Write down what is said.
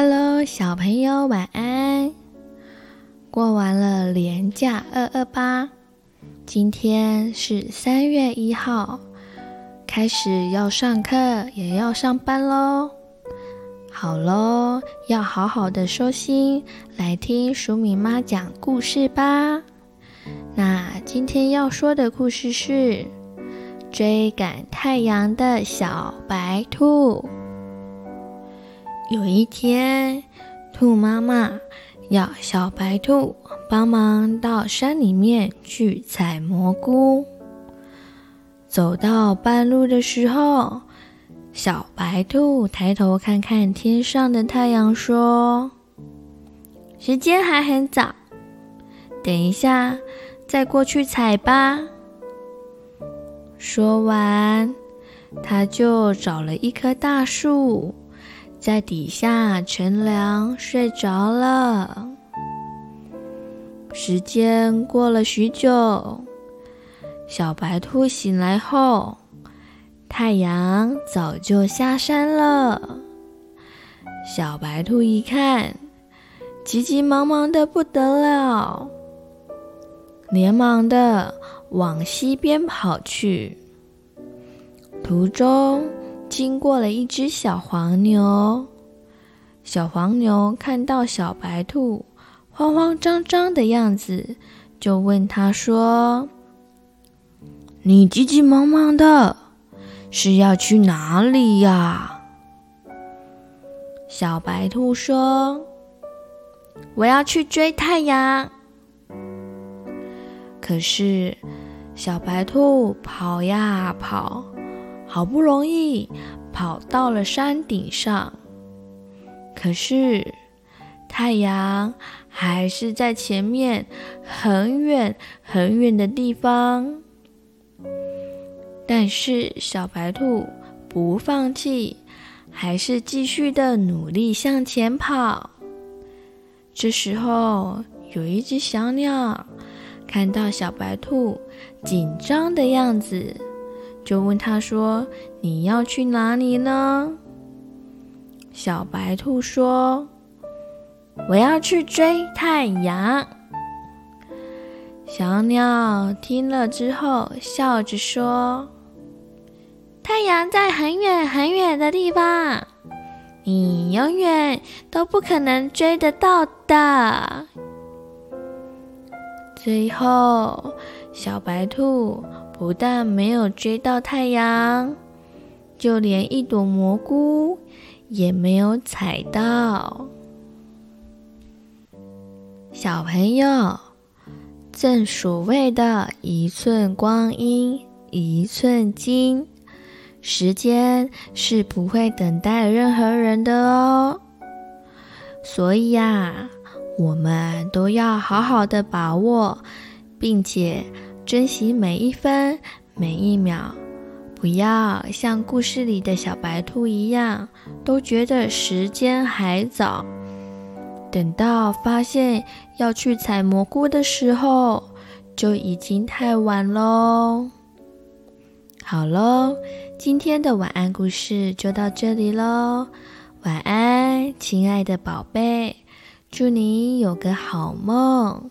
Hello，小朋友，晚安。过完了年假二二八，今天是三月一号，开始要上课，也要上班喽。好喽，要好好的收心，来听黍米妈讲故事吧。那今天要说的故事是追赶太阳的小白兔。有一天，兔妈妈要小白兔帮忙到山里面去采蘑菇。走到半路的时候，小白兔抬头看看天上的太阳，说：“时间还很早，等一下再过去采吧。”说完，他就找了一棵大树。在底下乘凉睡着了。时间过了许久，小白兔醒来后，太阳早就下山了。小白兔一看，急急忙忙的不得了，连忙的往西边跑去。途中，经过了一只小黄牛，小黄牛看到小白兔慌慌张张的样子，就问他说：“你急急忙忙的，是要去哪里呀？”小白兔说：“我要去追太阳。”可是，小白兔跑呀跑。好不容易跑到了山顶上，可是太阳还是在前面很远很远的地方。但是小白兔不放弃，还是继续的努力向前跑。这时候，有一只小鸟看到小白兔紧张的样子。就问他说：“你要去哪里呢？”小白兔说：“我要去追太阳。”小鸟听了之后，笑着说：“太阳在很远很远的地方，你永远都不可能追得到的。”最后，小白兔。不但没有追到太阳，就连一朵蘑菇也没有采到。小朋友，正所谓的一寸光阴一寸金，时间是不会等待任何人的哦。所以呀，我们都要好好的把握，并且。珍惜每一分每一秒，不要像故事里的小白兔一样，都觉得时间还早。等到发现要去采蘑菇的时候，就已经太晚喽。好喽，今天的晚安故事就到这里喽。晚安，亲爱的宝贝，祝你有个好梦。